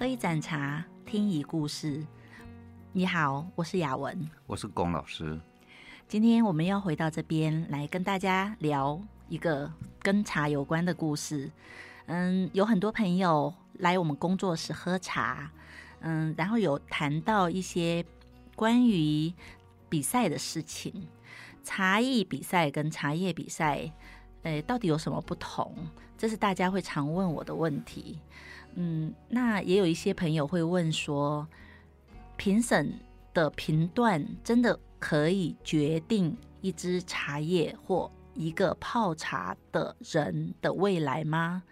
喝一盏茶，听一故事。你好，我是雅文，我是龚老师。今天我们要回到这边来跟大家聊一个跟茶有关的故事。嗯，有很多朋友来我们工作室喝茶，嗯，然后有谈到一些关于比赛的事情，茶艺比赛跟茶叶比赛，诶，到底有什么不同？这是大家会常问我的问题。嗯，那也有一些朋友会问说，评审的评断真的可以决定一支茶叶或一个泡茶的人的未来吗？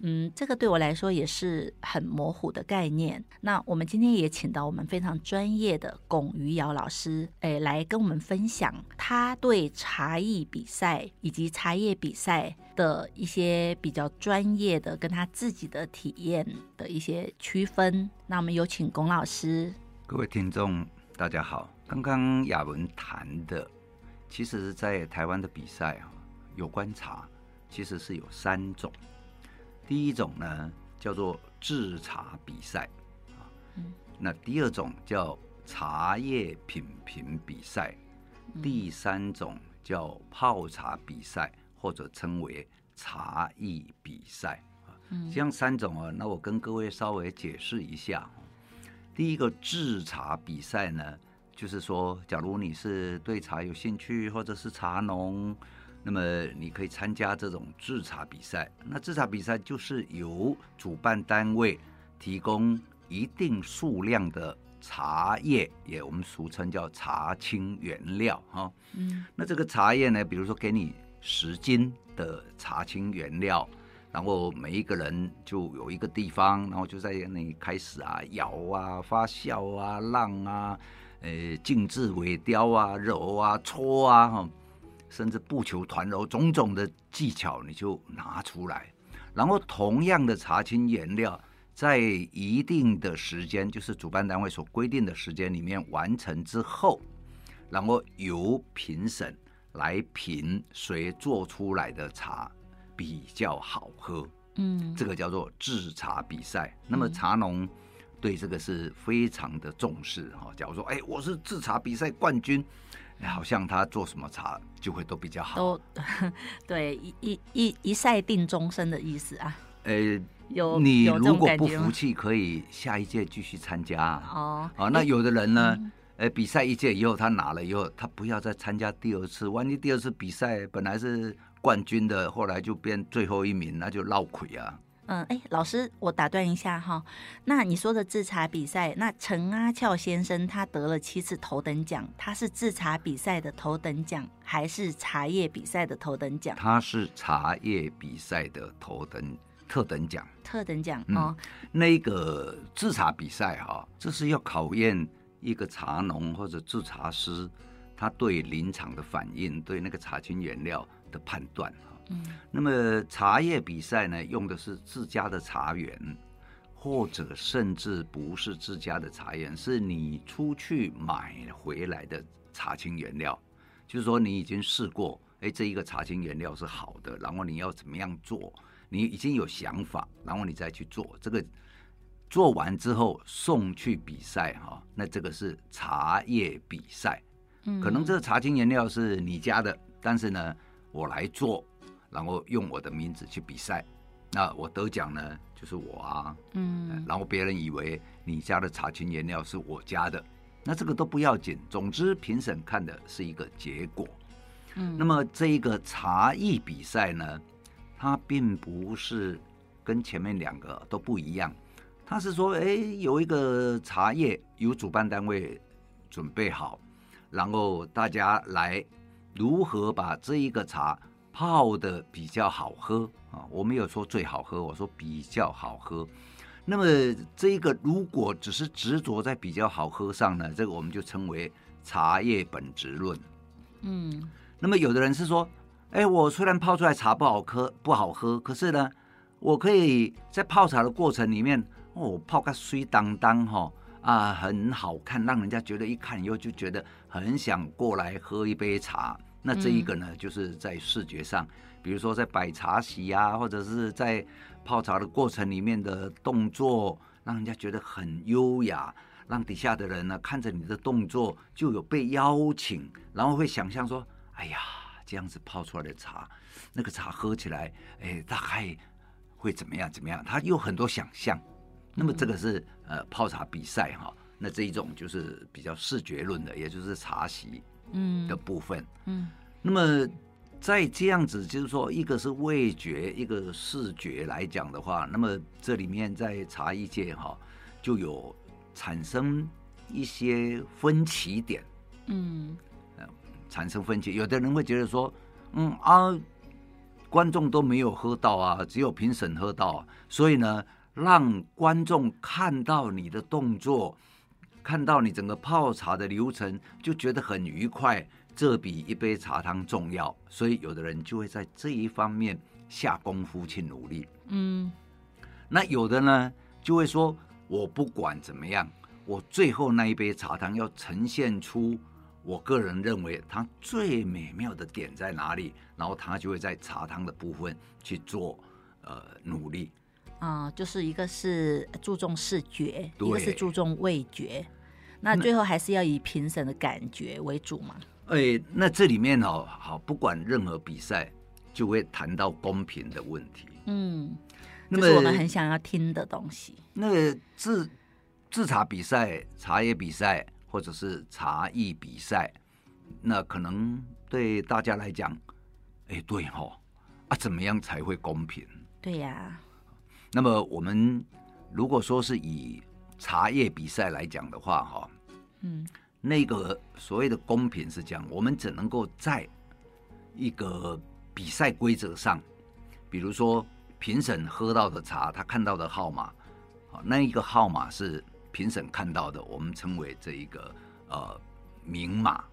嗯，这个对我来说也是很模糊的概念。那我们今天也请到我们非常专业的龚于尧老师，诶，来跟我们分享他对茶艺比赛以及茶叶比赛的一些比较专业的跟他自己的体验的一些区分。那我们有请龚老师。各位听众，大家好。刚刚雅文谈的，其实，在台湾的比赛啊，有关茶，其实是有三种。第一种呢，叫做制茶比赛啊，那第二种叫茶叶品评比赛，第三种叫泡茶比赛，或者称为茶艺比赛啊。这样三种啊，那我跟各位稍微解释一下。第一个制茶比赛呢，就是说，假如你是对茶有兴趣，或者是茶农。那么你可以参加这种制茶比赛。那制茶比赛就是由主办单位提供一定数量的茶叶，也我们俗称叫茶青原料哈。嗯。那这个茶叶呢，比如说给你十斤的茶青原料，然后每一个人就有一个地方，然后就在那里开始啊摇啊发酵啊浪啊，呃静置尾雕啊揉啊搓啊哈。甚至不求团揉，种种的技巧你就拿出来，然后同样的茶青原料，在一定的时间，就是主办单位所规定的时间里面完成之后，然后由评审来评谁做出来的茶比较好喝。嗯，这个叫做制茶比赛。那么茶农对这个是非常的重视哈。假如说，哎，我是制茶比赛冠军。好像他做什么茶就会都比较好，都 对，一一一一赛定终身的意思啊。呃，有你如果不服气，可以下一届继续参加哦。啊，那有的人呢，呃，比赛一届以后他拿了以后，他不要再参加第二次，万一第二次比赛本来是冠军的，后来就变最后一名，那就闹亏啊。嗯，哎，老师，我打断一下哈。那你说的制茶比赛，那陈阿俏先生他得了七次头等奖，他是制茶比赛的头等奖，还是茶叶比赛的头等奖？他是茶叶比赛的头等特等奖。特等奖哦。那个制茶比赛哈，这是要考验一个茶农或者制茶师，他对临场的反应，对那个茶青原料的判断。嗯，那么茶叶比赛呢，用的是自家的茶园，或者甚至不是自家的茶园，是你出去买回来的茶青原料。就是说，你已经试过，哎，这一个茶青原料是好的，然后你要怎么样做，你已经有想法，然后你再去做。这个做完之后送去比赛哈，那这个是茶叶比赛。嗯，可能这个茶青原料是你家的，但是呢，我来做。然后用我的名字去比赛，那我得奖呢，就是我啊，嗯，然后别人以为你家的茶青原料是我家的，那这个都不要紧，总之评审看的是一个结果，嗯，那么这一个茶艺比赛呢，它并不是跟前面两个都不一样，它是说，哎，有一个茶叶由主办单位准备好，然后大家来如何把这一个茶。泡的比较好喝啊，我没有说最好喝，我说比较好喝。那么这个如果只是执着在比较好喝上呢，这个我们就称为茶叶本质论。嗯，那么有的人是说，哎，我虽然泡出来茶不好喝，不好喝，可是呢，我可以在泡茶的过程里面，哦，泡个水当当哈啊，很好看，让人家觉得一看以后就觉得很想过来喝一杯茶。那这一个呢，就是在视觉上，比如说在摆茶席啊，或者是在泡茶的过程里面的动作，让人家觉得很优雅，让底下的人呢看着你的动作就有被邀请，然后会想象说，哎呀，这样子泡出来的茶，那个茶喝起来，哎，大概会怎么样怎么样？他有很多想象。那么这个是呃泡茶比赛哈，那这一种就是比较视觉论的，也就是茶席嗯的部分嗯。嗯，那么在这样子就是说，一个是味觉，一个视觉来讲的话，那么这里面在茶艺界哈就有产生一些分歧点。嗯，产生分歧，有的人会觉得说，嗯啊，观众都没有喝到啊，只有评审喝到，所以呢。让观众看到你的动作，看到你整个泡茶的流程，就觉得很愉快。这比一杯茶汤重要，所以有的人就会在这一方面下功夫去努力。嗯，那有的呢，就会说，我不管怎么样，我最后那一杯茶汤要呈现出我个人认为它最美妙的点在哪里，然后他就会在茶汤的部分去做呃努力。啊、呃，就是一个是注重视觉，一个是注重味觉，那最后还是要以评审的感觉为主嘛？哎，那这里面哦，好，不管任何比赛，就会谈到公平的问题。嗯，那么、就是、我们很想要听的东西。那个制制茶比赛、茶叶比赛，或者是茶艺比赛，那可能对大家来讲，哎，对哈、哦，啊，怎么样才会公平？对呀、啊。那么我们如果说是以茶叶比赛来讲的话，哈，嗯，那个所谓的公平是这样，我们只能够在一个比赛规则上，比如说评审喝到的茶，他看到的号码，那一个号码是评审看到的，我们称为这一个呃明码，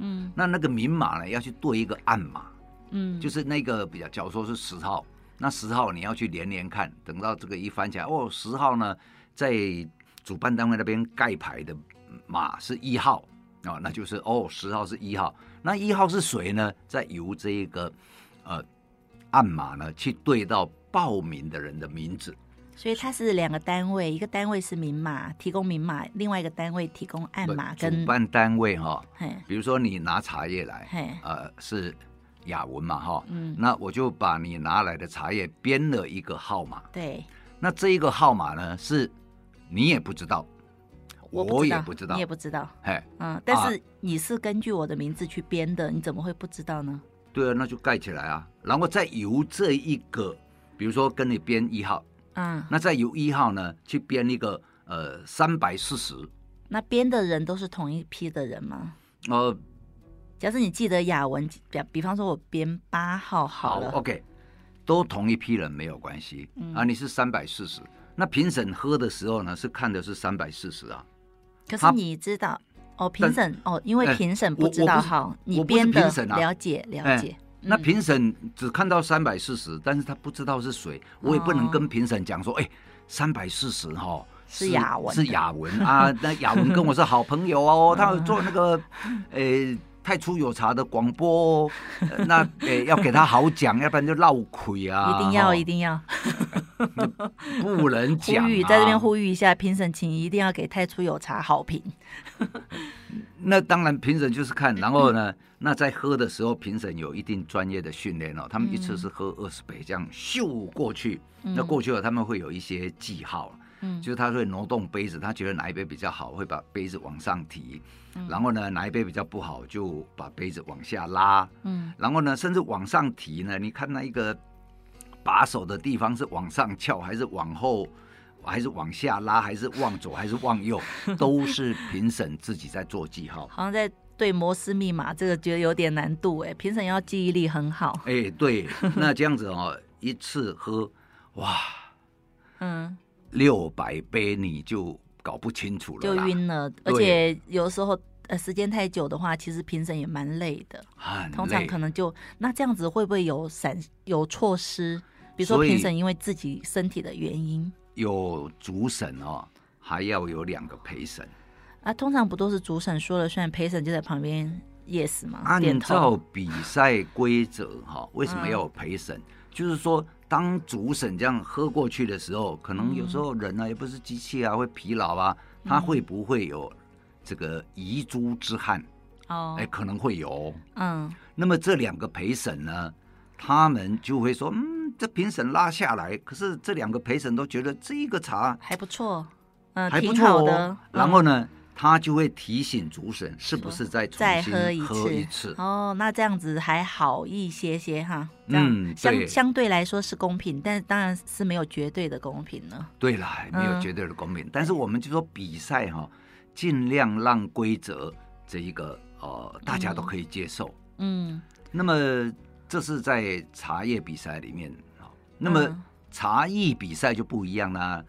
嗯，那那个明码呢要去对一个暗码，嗯，就是那个比较，假如说是十号。那十号你要去连连看，等到这个一翻起来，哦，十号呢，在主办单位那边盖牌的码是一号啊，哦，那就是哦，十号是一号，那一号是谁呢？再由这一个呃暗码呢去对到报名的人的名字，所以它是两个单位，一个单位是明码提供明码，另外一个单位提供暗码。跟主办单位哈，哦，比如说你拿茶叶来，呃是。雅文嘛，哈，嗯，那我就把你拿来的茶叶编了一个号码，对，那这一个号码呢，是你也不知道，我，也不知道，你也不知道，嘿，嗯，但是你是根据我的名字去编的，啊，你怎么会不知道呢？对啊，那就盖起来啊，然后再由这一个，比如说跟你编一号，嗯，那再由一号呢去编一个呃三百四十，那编的人都是同一批的人吗？呃。假设你记得雅文，比比方说我编八号好了，好，OK，都同一批人没有关系、嗯、啊。你是三百四十，那评审喝的时候呢，是看的是三百四十啊。可是你知道哦，评审哦，因为评审不知道哈，你编的了解了解。那评审只看到三百四十，但是他不知道是谁，我也不能跟评审讲说，哎、哦，三百四十哈是雅文，是雅文啊。那雅文跟我是好朋友哦，他有做那个，诶。太初有茶的广播，那诶、欸、要给他好讲，要不然就闹亏啊！一定要，一定要，不能讲、啊。呼吁在这边呼吁一下，评审请一定要给太初有茶好评。那当然，评审就是看，然后呢，那在喝的时候，评审有一定专业的训练哦。他们一次是喝二十杯，这样咻过去，那过去了他们会有一些记号。嗯，就是他会挪动杯子，他觉得哪一杯比较好，会把杯子往上提，嗯，然后呢，哪一杯比较不好，就把杯子往下拉，嗯，然后呢，甚至往上提呢，你看那一个把手的地方是往上翘，还是往后，还是往下拉，还是往左，还是往右，都是评审自己在做记号。好像在对摩斯密码，这个觉得有点难度哎，评审要记忆力很好。哎，对，那这样子哦，一次喝，哇，嗯。六百杯你就搞不清楚了，就晕了。而且有时候呃时间太久的话，其实评审也蛮累的。通常可能就那这样子会不会有闪有措施？比如说评审因为自己身体的原因，有主审哦，还要有两个陪审。啊，通常不都是主审说了算，陪审就在旁边 yes 吗？按照比赛规则哈，为什么要有陪审？嗯、就是说。当主审这样喝过去的时候，可能有时候人呢、啊、也不是机器啊，会疲劳啊，他会不会有这个遗珠之憾？哦，哎，可能会有。嗯，那么这两个陪审呢，他们就会说，嗯，这评审拉下来，可是这两个陪审都觉得这个茶还不错，嗯，还不错的。嗯、然后呢？他就会提醒主审是不是再重新喝一次，喝一次哦，那这样子还好一些些哈。嗯，相相对来说是公平，但当然是没有绝对的公平了。对了，没有绝对的公平，嗯、但是我们就说比赛哈，尽量让规则这一个呃大家都可以接受。嗯，那么这是在茶叶比赛里面，那么茶艺比赛就不一样啦，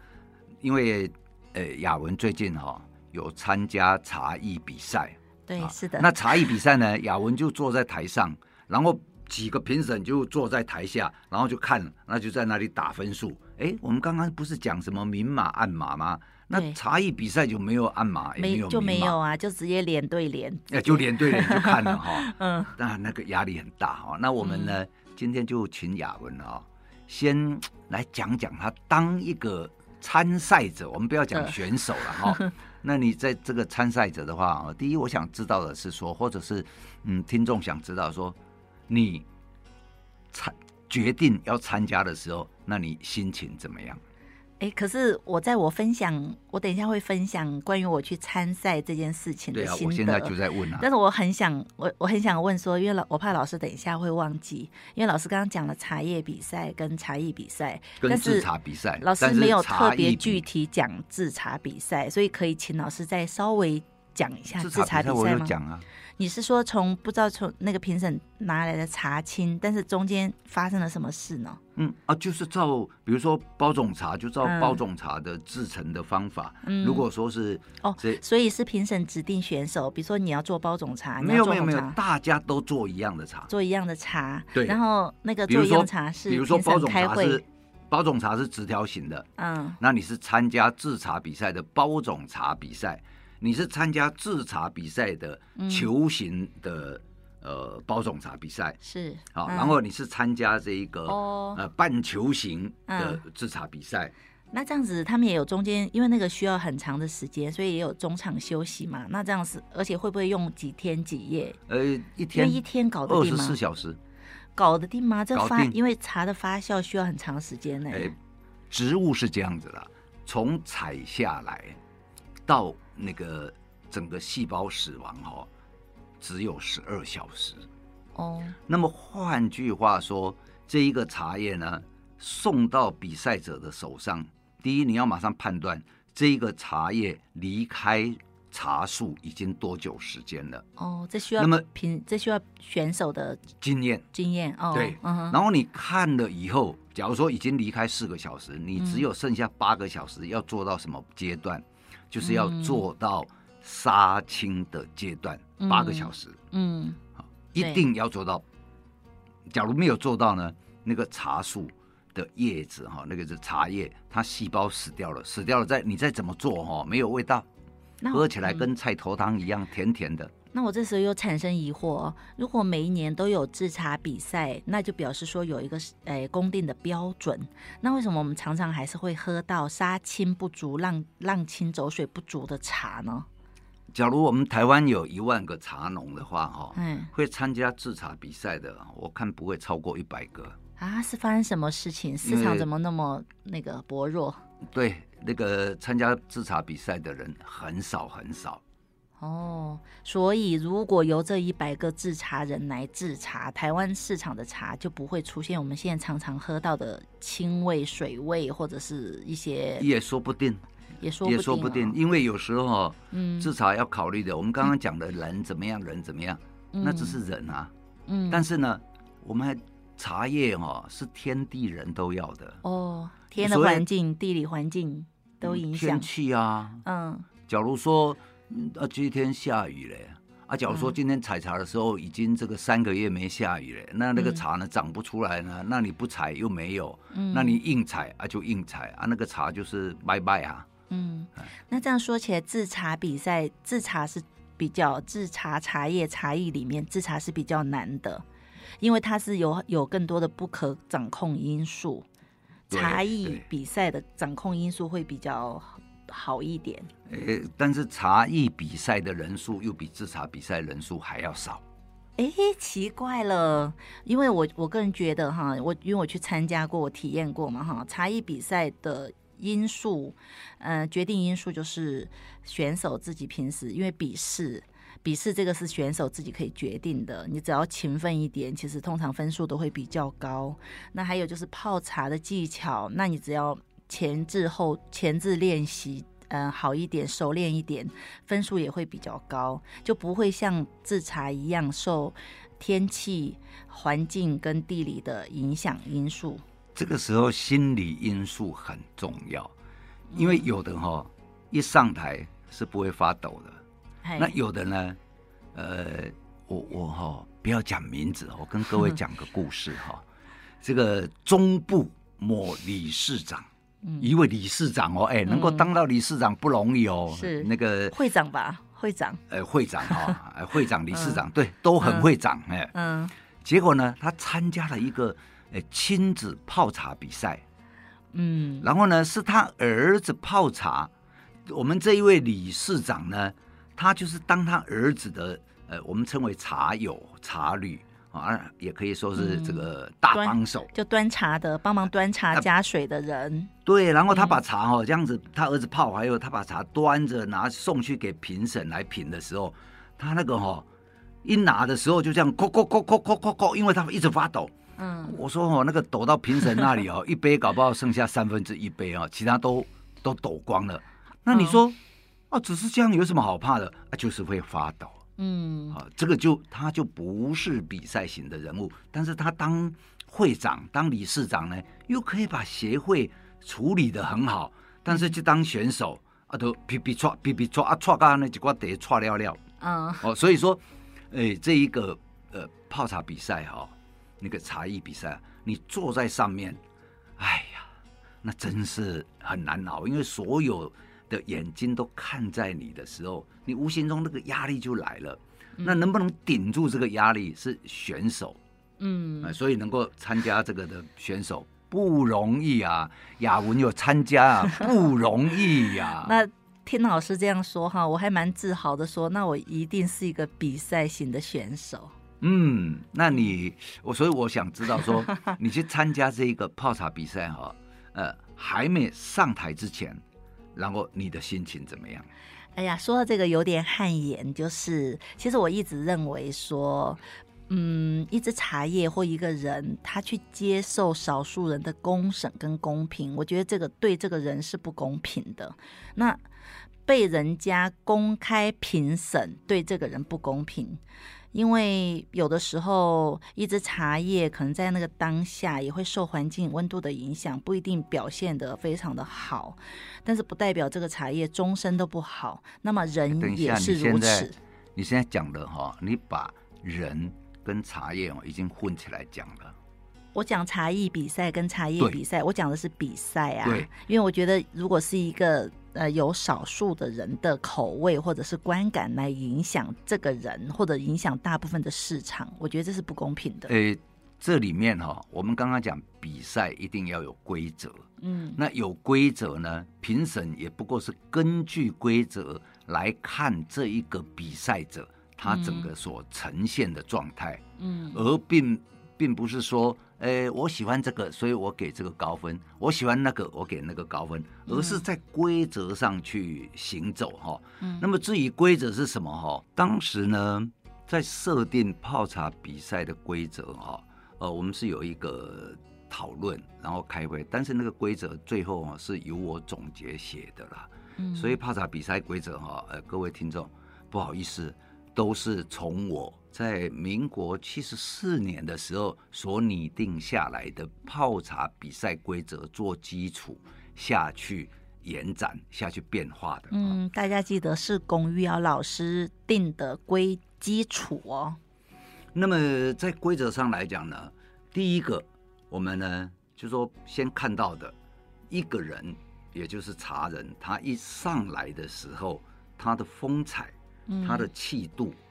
因为呃雅文最近哈。有参加茶艺比赛，对，是的。那茶艺比赛呢？雅文就坐在台上，然后几个评审就坐在台下，然后就看，那就在那里打分数。哎，我们刚刚不是讲什么明码暗码吗？那茶艺比赛就没有暗码，也没有，就没有啊，就直接脸对脸，哎，就脸对脸就看了哈。嗯，那那个压力很大哈。那我们呢，今天就请雅文啊，先来讲讲他当一个参赛者，我们不要讲选手了哈。那你在这个参赛者的话，第一我想知道的是说，或者是嗯，听众想知道说，你参决定要参加的时候，那你心情怎么样？哎，可是我在我分享，我等一下会分享关于我去参赛这件事情的心得。对啊，我现在就在问啊。但是我很想，我我很想问说，因为老我怕老师等一下会忘记，因为老师刚刚讲了茶叶比赛跟茶艺比赛，跟制茶比赛，老师没有特别具体讲制茶比赛，所以可以请老师再稍微讲一下制茶比赛吗？你是说从不知道从那个评审拿来的茶青，但是中间发生了什么事呢？嗯啊，就是照比如说包种茶，就照包种茶的制成的方法。嗯，如果说是哦，所以是评审指定选手，比如说你要做包种茶，没有没有没有，大家都做一样的茶，做一样的茶。对，然后那个做一样茶是，比如说包种茶是包种茶是直条形的，嗯，那你是参加制茶比赛的包种茶比赛。你是参加制茶比赛的球形的、嗯、呃包种茶比赛是好，嗯、然后你是参加这一个、哦、呃半球形的制茶比赛、嗯。那这样子他们也有中间，因为那个需要很长的时间，所以也有中场休息嘛。那这样子，而且会不会用几天几夜？呃，一天一天搞得定吗？二十四小时搞得定吗？这发因为茶的发酵需要很长时间呢。哎，植物是这样子的，从采下来到。那个整个细胞死亡哈，只有十二小时哦。那么换句话说，这一个茶叶呢，送到比赛者的手上，第一你要马上判断这一个茶叶离开茶树已经多久时间了哦。这需要那么凭这需要选手的经验经验哦。对，然后你看了以后，假如说已经离开四个小时，你只有剩下八个小时，要做到什么阶段？就是要做到杀青的阶段，八个小时，嗯，好，一定要做到。假如没有做到呢，那个茶树的叶子哈，那个是茶叶，它细胞死掉了，死掉了，再你再怎么做哈，没有味道，喝起来跟菜头汤一样甜甜的。那我这时候又产生疑惑，如果每一年都有制茶比赛，那就表示说有一个诶公定的标准。那为什么我们常常还是会喝到杀青不足、浪浪青走水不足的茶呢？假如我们台湾有一万个茶农的话，哈，嗯，会参加制茶比赛的，我看不会超过一百个。啊，是发生什么事情？市场怎么那么那个薄弱？对，那个参加制茶比赛的人很少很少。哦，所以如果由这一百个制茶人来制茶，台湾市场的茶就不会出现我们现在常常喝到的青味、水味，或者是一些也说不定，也说不定，也说不定，因为有时候嗯，制茶要考虑的，我们刚刚讲的人怎么样，人怎么样，那只是人啊，嗯，但是呢，我们还茶叶哦是天地人都要的哦，天的环境、地理环境都影响天气啊，嗯，假如说。啊，今天下雨嘞！啊，假如说今天采茶的时候已经这个三个月没下雨了，那那个茶呢长不出来呢？那你不采又没有，那你硬采啊就硬采啊，那个茶就是拜拜啊。嗯，那这样说起来，制茶比赛制茶是比较制茶茶叶茶艺里面制茶是比较难的，因为它是有有更多的不可掌控因素。茶艺比赛的掌控因素会比较好一点。呃，但是茶艺比赛的人数又比制茶比赛人数还要少。哎，奇怪了，因为我我个人觉得哈，我因为我去参加过，我体验过嘛哈，茶艺比赛的因素，呃，决定因素就是选手自己平时因为笔试。笔试这个是选手自己可以决定的，你只要勤奋一点，其实通常分数都会比较高。那还有就是泡茶的技巧，那你只要前置后前置练习，嗯、呃，好一点，熟练一点，分数也会比较高，就不会像制茶一样受天气、环境跟地理的影响因素。这个时候心理因素很重要，因为有的哈一上台是不会发抖的。那有的呢，呃，我我哈、哦、不要讲名字，我跟各位讲个故事哈。这个中部某理事长，嗯、一位理事长哦，哎，能够当到理事长不容易哦。是那个会长吧？会长？呃，会长哈、哦，会长、理事长，嗯、对，都很会长哎。嗯。结果呢，他参加了一个呃亲子泡茶比赛。嗯。然后呢，是他儿子泡茶，我们这一位理事长呢。他就是当他儿子的，呃，我们称为茶友、茶侣啊，也可以说是这个大帮手，就端茶的，帮忙端茶加水的人。啊、对，然后他把茶哦这样子，他儿子泡，还有他把茶端着拿送去给评审来评的时候，他那个哈一拿的时候就这样，咕咕咕咕咕咕咕，因为他一直发抖。嗯，我说哦，那个抖到评审那里哦，一杯搞不好剩下三分之一杯哦，其他都都抖光了。那你说？嗯哦，只是这样有什么好怕的？啊，就是会发抖。嗯，啊，这个就他就不是比赛型的人物，但是他当会长、当理事长呢，又可以把协会处理的很好。但是就当选手啊，都皮皮剉皮皮剉啊，剉嘎那几挂得剉了了。嗯，哦，所以说，哎，这一个呃泡茶比赛哈、哦，那个茶艺比赛，你坐在上面，哎呀，那真是很难熬，因为所有。的眼睛都看在你的时候，你无形中那个压力就来了。嗯、那能不能顶住这个压力是选手，嗯，所以能够参加这个的选手不容易啊。雅文有参加啊，不容易呀、啊。那听老师这样说哈，我还蛮自豪的说，那我一定是一个比赛型的选手。嗯，那你我所以我想知道说，你去参加这一个泡茶比赛哈，呃，还没上台之前。然后你的心情怎么样？哎呀，说到这个有点汗颜，就是其实我一直认为说，嗯，一支茶叶或一个人，他去接受少数人的公审跟公平，我觉得这个对这个人是不公平的。那被人家公开评审，对这个人不公平。因为有的时候，一支茶叶可能在那个当下也会受环境温度的影响，不一定表现得非常的好，但是不代表这个茶叶终身都不好。那么人也是如此。你现在讲的哈，你把人跟茶叶哦已经混起来讲了。我讲茶艺比赛跟茶叶比赛，我讲的是比赛啊。对，因为我觉得如果是一个。呃，有少数的人的口味或者是观感来影响这个人，或者影响大部分的市场，我觉得这是不公平的。呃，这里面哈、哦，我们刚刚讲比赛一定要有规则，嗯，那有规则呢，评审也不过是根据规则来看这一个比赛者他整个所呈现的状态，嗯，而并并不是说。诶，我喜欢这个，所以我给这个高分。我喜欢那个，我给那个高分，而是在规则上去行走哈。嗯。那么至于规则是什么哈？当时呢，在设定泡茶比赛的规则哈，呃，我们是有一个讨论，然后开会，但是那个规则最后啊是由我总结写的啦。嗯。所以泡茶比赛规则哈，呃，各位听众，不好意思，都是从我。在民国七十四年的时候所拟定下来的泡茶比赛规则做基础下去延展下去变化的。嗯，大家记得是龚玉瑶老师定的规基础哦。那么在规则上来讲呢，第一个我们呢就说先看到的一个人，也就是茶人，他一上来的时候他的风采，他的气度。嗯，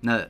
那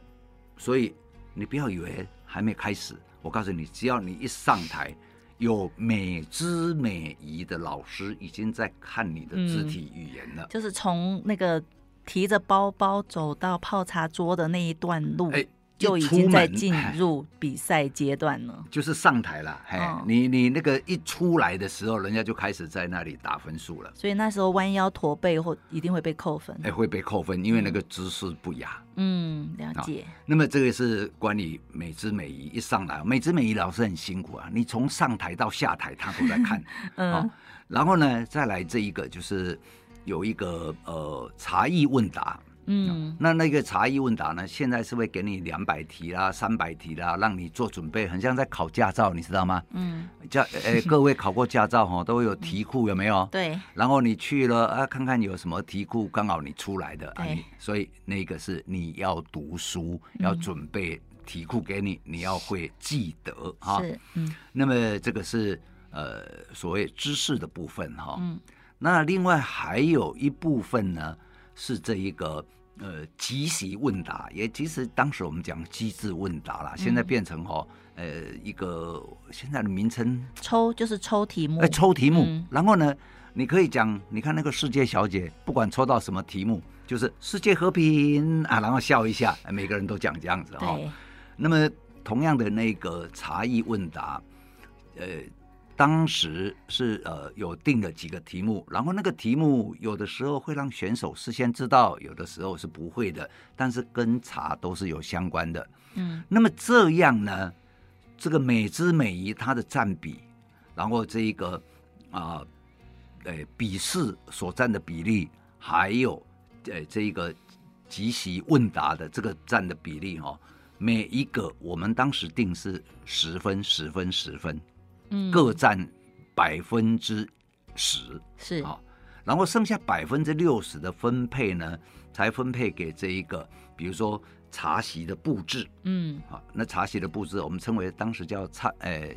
所以你不要以为还没开始，我告诉你，只要你一上台，有美姿美仪的老师已经在看你的肢体语言了，嗯、就是从那个提着包包走到泡茶桌的那一段路。欸就已经在进入比赛阶段了，就是上台了。嘿，哦、你你那个一出来的时候，人家就开始在那里打分数了。所以那时候弯腰驼背或一定会被扣分。哎，会被扣分，因为那个姿势不雅。嗯，了解。那么这个是关于美姿美仪一上来，美姿美仪老师很辛苦啊，你从上台到下台他都在看。嗯、哦。然后呢，再来这一个就是有一个呃茶艺问答。嗯，那那个茶艺问答呢？现在是会给你两百题啦、三百题啦，让你做准备，很像在考驾照，你知道吗？嗯，驾，诶，各位考过驾照哈，都有题库，有没有？对。然后你去了啊，看看有什么题库刚好你出来的，啊你，所以那个是你要读书，要准备题库给你，你要会记得哈。是，嗯。那么这个是呃所谓知识的部分哈。嗯。那另外还有一部分呢，是这一个。呃，即席问答也其实当时我们讲机智问答啦，嗯、现在变成哈、哦，呃，一个现在的名称抽就是抽题目，哎，抽题目，嗯、然后呢，你可以讲，你看那个世界小姐，不管抽到什么题目，就是世界和平啊，然后笑一下，每个人都讲这样子哈、哦。那么同样的那个茶艺问答，呃。当时是呃有定了几个题目，然后那个题目有的时候会让选手事先知道，有的时候是不会的，但是跟茶都是有相关的。嗯，那么这样呢，这个美姿美仪它的占比，然后这一个啊，呃，笔试所占的比例，还有呃这一个即席问答的这个占的比例哦，每一个我们当时定是十分十分十分。各占百分之十，是。啊，然后剩下百分之六十的分配呢，才分配给这一个，比如说茶席的布置，嗯，啊，那茶席的布置我们称为当时叫茶，呃，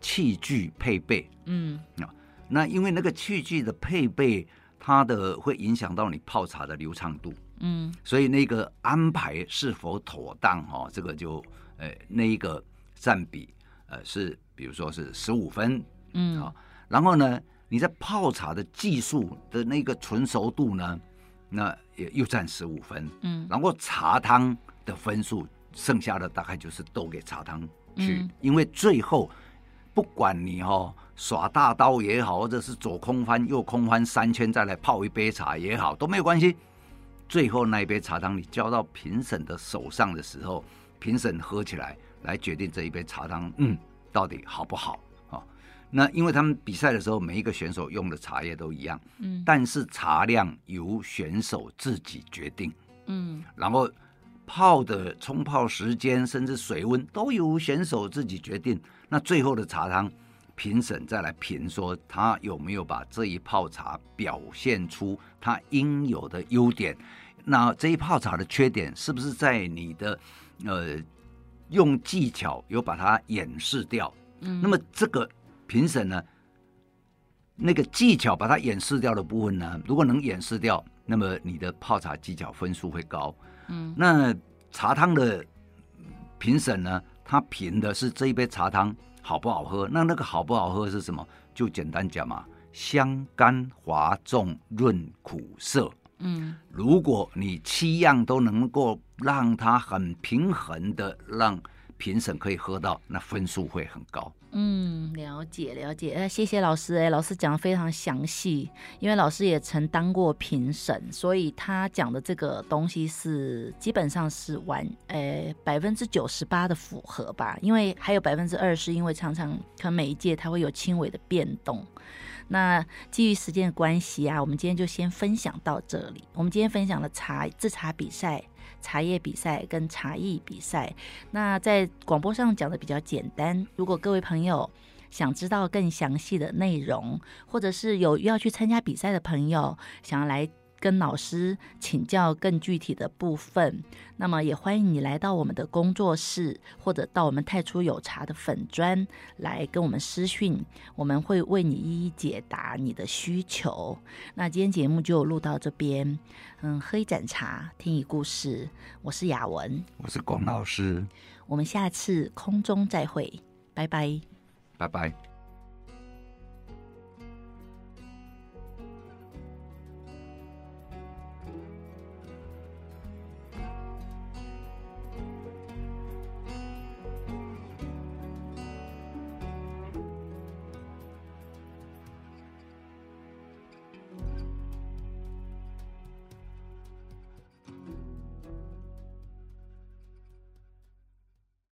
器具配备，嗯，啊，那因为那个器具的配备，它的会影响到你泡茶的流畅度，嗯，所以那个安排是否妥当，哈，这个就，呃，那一个占比，呃，是。比如说是十五分，嗯，好，然后呢，你在泡茶的技术的那个纯熟度呢，那也又占十五分，嗯，然后茶汤的分数剩下的大概就是都给茶汤去，嗯、因为最后不管你哦耍大刀也好，或者是左空翻右空翻三圈再来泡一杯茶也好都没有关系，最后那一杯茶汤你交到评审的手上的时候，评审喝起来来决定这一杯茶汤，嗯。到底好不好啊？那因为他们比赛的时候，每一个选手用的茶叶都一样，嗯，但是茶量由选手自己决定，嗯，然后泡的冲泡时间甚至水温都由选手自己决定。那最后的茶汤，评审再来评说他有没有把这一泡茶表现出他应有的优点，那这一泡茶的缺点是不是在你的呃？用技巧有把它掩饰掉，嗯，那么这个评审呢，那个技巧把它掩饰掉的部分呢，如果能掩饰掉，那么你的泡茶技巧分数会高，嗯，那茶汤的评审呢，他评的是这一杯茶汤好不好喝，那那个好不好喝是什么？就简单讲嘛，香甘滑重润苦涩。嗯，如果你七样都能够让它很平衡的让评审可以喝到，那分数会很高。嗯，了解了解，呃，谢谢老师，哎，老师讲的非常详细，因为老师也曾当过评审，所以他讲的这个东西是基本上是完，呃，百分之九十八的符合吧，因为还有百分之二是因为常常可能每一届它会有轻微的变动。那基于时间的关系啊，我们今天就先分享到这里。我们今天分享了茶制茶比赛、茶叶比赛跟茶艺比赛。那在广播上讲的比较简单，如果各位朋友想知道更详细的内容，或者是有要去参加比赛的朋友想要来。跟老师请教更具体的部分，那么也欢迎你来到我们的工作室，或者到我们太初有茶的粉砖来跟我们私讯，我们会为你一一解答你的需求。那今天节目就录到这边，嗯，喝一盏茶，听一故事，我是雅文，我是龚老师，我们下次空中再会，拜拜，拜拜。